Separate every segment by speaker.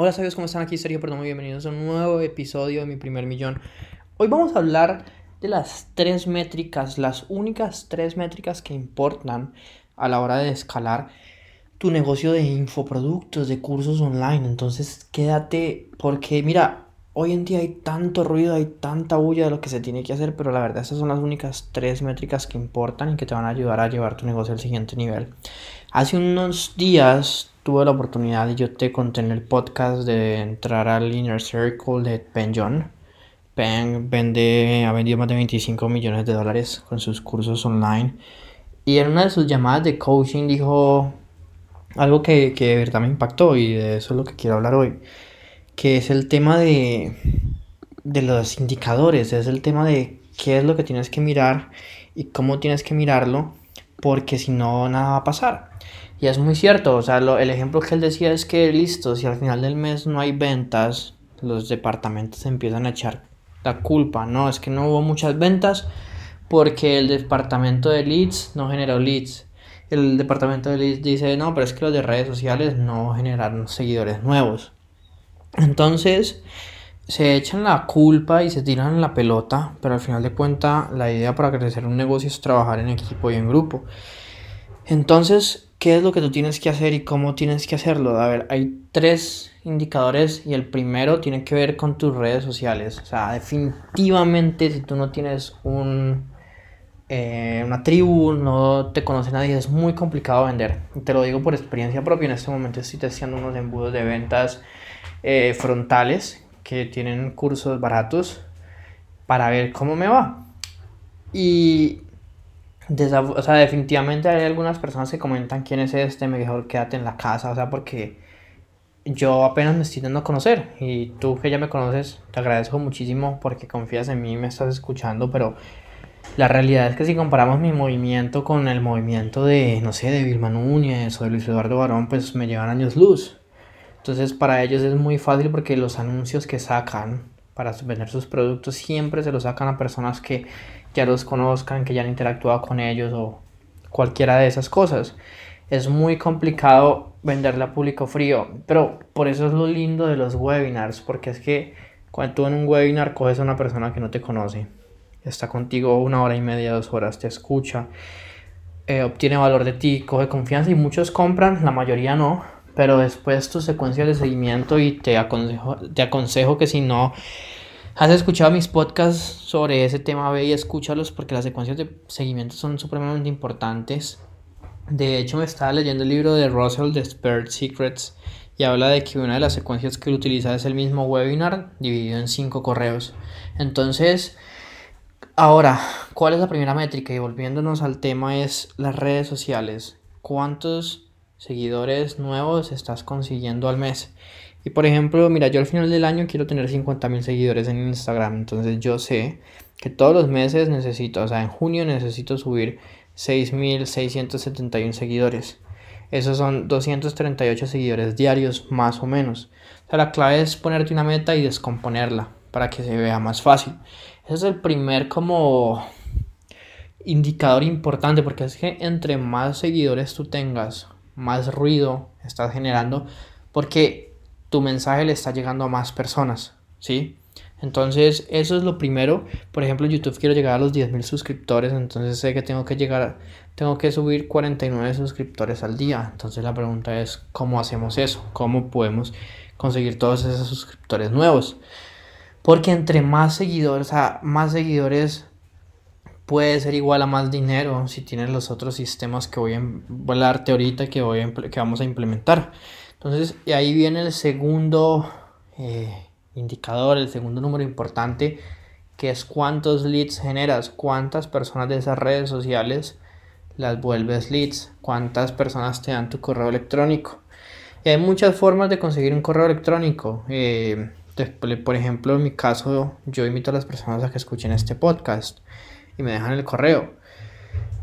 Speaker 1: Hola sabios, ¿cómo están? Aquí Sergio Perdón, muy bienvenidos a un nuevo episodio de Mi Primer Millón. Hoy vamos a hablar de las tres métricas, las únicas tres métricas que importan a la hora de escalar tu negocio de infoproductos, de cursos online. Entonces quédate porque mira, hoy en día hay tanto ruido, hay tanta bulla de lo que se tiene que hacer, pero la verdad esas son las únicas tres métricas que importan y que te van a ayudar a llevar tu negocio al siguiente nivel. Hace unos días tuve la oportunidad yo te conté en el podcast de entrar al Inner Circle de Ben John. Ben vende, ha vendido más de 25 millones de dólares con sus cursos online. Y en una de sus llamadas de coaching dijo algo que, que de verdad me impactó y de eso es lo que quiero hablar hoy. Que es el tema de, de los indicadores, es el tema de qué es lo que tienes que mirar y cómo tienes que mirarlo, porque si no, nada va a pasar. Y es muy cierto, o sea, el ejemplo que él decía es que listo, si al final del mes no hay ventas, los departamentos empiezan a echar la culpa, no, es que no hubo muchas ventas porque el departamento de leads no generó leads. El departamento de leads dice, no, pero es que los de redes sociales no generaron seguidores nuevos. Entonces, se echan la culpa y se tiran la pelota, pero al final de cuentas la idea para crecer un negocio es trabajar en equipo y en grupo. Entonces, ¿Qué es lo que tú tienes que hacer y cómo tienes que hacerlo? A ver, hay tres indicadores y el primero tiene que ver con tus redes sociales. O sea, definitivamente si tú no tienes eh, una tribu, no te conoce nadie, es muy complicado vender. Te lo digo por experiencia propia. En este momento estoy haciendo unos embudos de ventas eh, frontales que tienen cursos baratos para ver cómo me va. Y o sea, definitivamente hay algunas personas que comentan quién es este, mejor quédate en la casa, o sea, porque yo apenas me estoy dando a conocer y tú que ya me conoces, te agradezco muchísimo porque confías en mí me estás escuchando, pero la realidad es que si comparamos mi movimiento con el movimiento de, no sé, de Vilma Núñez o de Luis Eduardo Barón, pues me llevan años luz. Entonces para ellos es muy fácil porque los anuncios que sacan para vender sus productos siempre se los sacan a personas que ya los conozcan, que ya han interactuado con ellos o cualquiera de esas cosas. Es muy complicado venderle a público frío, pero por eso es lo lindo de los webinars, porque es que cuando tú en un webinar coges a una persona que no te conoce, está contigo una hora y media, dos horas, te escucha, eh, obtiene valor de ti, coge confianza y muchos compran, la mayoría no, pero después tu secuencia de seguimiento y te aconsejo, te aconsejo que si no ¿Has escuchado mis podcasts sobre ese tema? Ve y escúchalos porque las secuencias de seguimiento son supremamente importantes. De hecho, me estaba leyendo el libro de Russell de Spirit Secrets y habla de que una de las secuencias que él utiliza es el mismo webinar dividido en cinco correos. Entonces, ahora, ¿cuál es la primera métrica? Y volviéndonos al tema es las redes sociales. ¿Cuántos seguidores nuevos estás consiguiendo al mes? Y por ejemplo, mira, yo al final del año quiero tener 50 mil seguidores en Instagram. Entonces yo sé que todos los meses necesito, o sea, en junio necesito subir 6.671 seguidores. Esos son 238 seguidores diarios más o menos. O sea, la clave es ponerte una meta y descomponerla para que se vea más fácil. Ese es el primer como indicador importante porque es que entre más seguidores tú tengas, más ruido estás generando porque tu mensaje le está llegando a más personas, ¿sí? Entonces, eso es lo primero. Por ejemplo, en YouTube quiero llegar a los 10.000 suscriptores, entonces sé que tengo que llegar, tengo que subir 49 suscriptores al día. Entonces, la pregunta es, ¿cómo hacemos eso? ¿Cómo podemos conseguir todos esos suscriptores nuevos? Porque entre más seguidores, o sea, más seguidores puede ser igual a más dinero si tienes los otros sistemas que voy a hablarte ahorita que, voy que vamos a implementar. Entonces, y ahí viene el segundo eh, indicador, el segundo número importante, que es cuántos leads generas, cuántas personas de esas redes sociales las vuelves leads, cuántas personas te dan tu correo electrónico. Y hay muchas formas de conseguir un correo electrónico. Eh, por ejemplo, en mi caso, yo invito a las personas a que escuchen este podcast y me dejan el correo.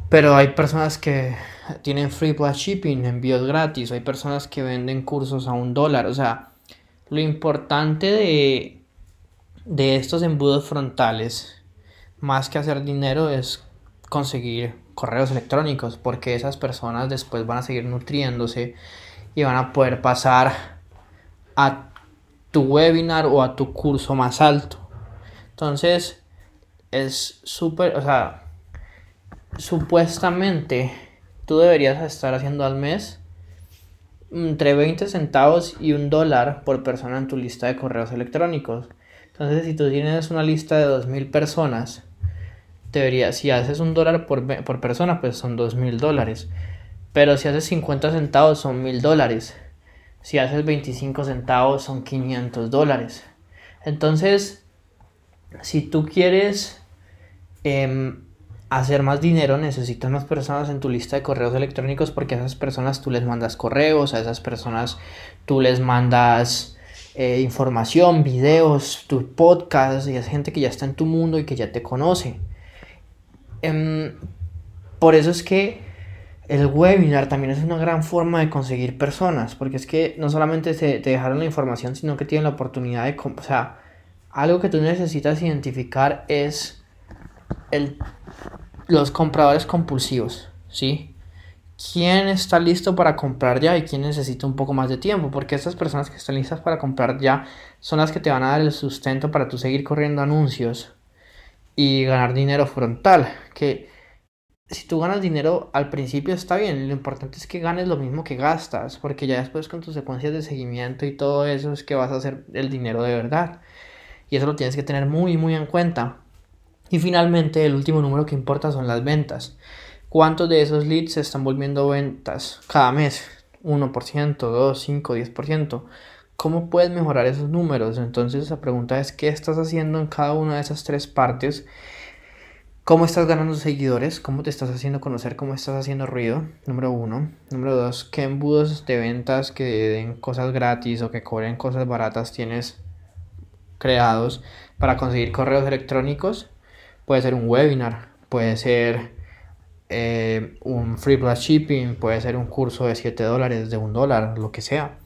Speaker 1: Pero hay personas que tienen free plus shipping, envíos gratis. Hay personas que venden cursos a un dólar. O sea, lo importante de, de estos embudos frontales, más que hacer dinero, es conseguir correos electrónicos. Porque esas personas después van a seguir nutriéndose y van a poder pasar a tu webinar o a tu curso más alto. Entonces, es súper, o sea, supuestamente tú deberías estar haciendo al mes entre 20 centavos y un dólar por persona en tu lista de correos electrónicos. Entonces, si tú tienes una lista de 2.000 personas, debería, si haces un dólar por, por persona, pues son 2.000 dólares. Pero si haces 50 centavos, son 1.000 dólares. Si haces 25 centavos, son 500 dólares. Entonces, si tú quieres em, hacer más dinero, necesitas más personas en tu lista de correos electrónicos porque a esas personas tú les mandas correos, a esas personas tú les mandas eh, información, videos, tu podcast y es gente que ya está en tu mundo y que ya te conoce. Em, por eso es que el webinar también es una gran forma de conseguir personas, porque es que no solamente te, te dejaron la información, sino que tienen la oportunidad de, o sea, algo que tú necesitas identificar es los compradores compulsivos, ¿sí? ¿Quién está listo para comprar ya y quién necesita un poco más de tiempo? Porque esas personas que están listas para comprar ya son las que te van a dar el sustento para tú seguir corriendo anuncios y ganar dinero frontal. Que si tú ganas dinero al principio está bien, lo importante es que ganes lo mismo que gastas, porque ya después con tus secuencias de seguimiento y todo eso es que vas a hacer el dinero de verdad. Y eso lo tienes que tener muy, muy en cuenta. Y finalmente, el último número que importa son las ventas. ¿Cuántos de esos leads se están volviendo ventas cada mes? 1%, 2, 5, 10%. ¿Cómo puedes mejorar esos números? Entonces la pregunta es, ¿qué estás haciendo en cada una de esas tres partes? ¿Cómo estás ganando seguidores? ¿Cómo te estás haciendo conocer? ¿Cómo estás haciendo ruido? Número uno. Número dos, ¿qué embudos de ventas que den cosas gratis o que cobren cosas baratas tienes creados para conseguir correos electrónicos. Puede ser un webinar, puede ser eh, un free plus shipping, puede ser un curso de 7 dólares, de un dólar, lo que sea.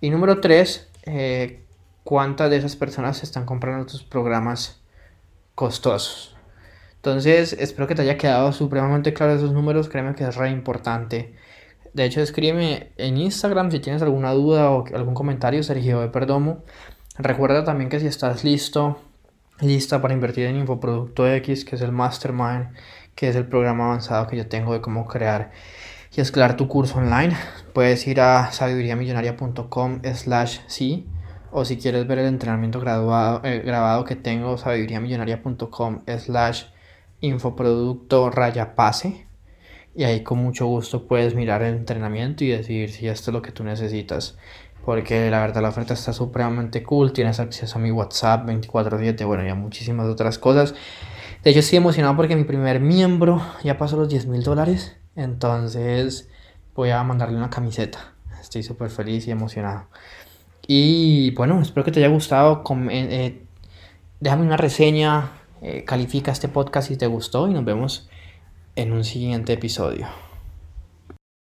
Speaker 1: Y número 3, eh, cuántas de esas personas están comprando tus programas costosos. Entonces, espero que te haya quedado supremamente claro esos números. Créeme que es re importante. De hecho, escríbeme en Instagram si tienes alguna duda o algún comentario, Sergio de Perdomo. Recuerda también que si estás listo, lista para invertir en Infoproducto X, que es el Mastermind, que es el programa avanzado que yo tengo de cómo crear y escalar tu curso online, puedes ir a sabiduriamillonaria.com slash sí o si quieres ver el entrenamiento eh, grabado que tengo, sabiduriamillonaria.com slash infoproducto raya pase. Y ahí con mucho gusto puedes mirar el entrenamiento y decidir si esto es lo que tú necesitas porque la verdad la oferta está supremamente cool, tienes acceso a mi WhatsApp 24/7, bueno, y muchísimas otras cosas. De hecho estoy emocionado porque mi primer miembro ya pasó los 10 mil dólares, entonces voy a mandarle una camiseta. Estoy súper feliz y emocionado. Y bueno, espero que te haya gustado. Eh, eh, déjame una reseña, eh, califica este podcast si te gustó y nos vemos en un siguiente episodio.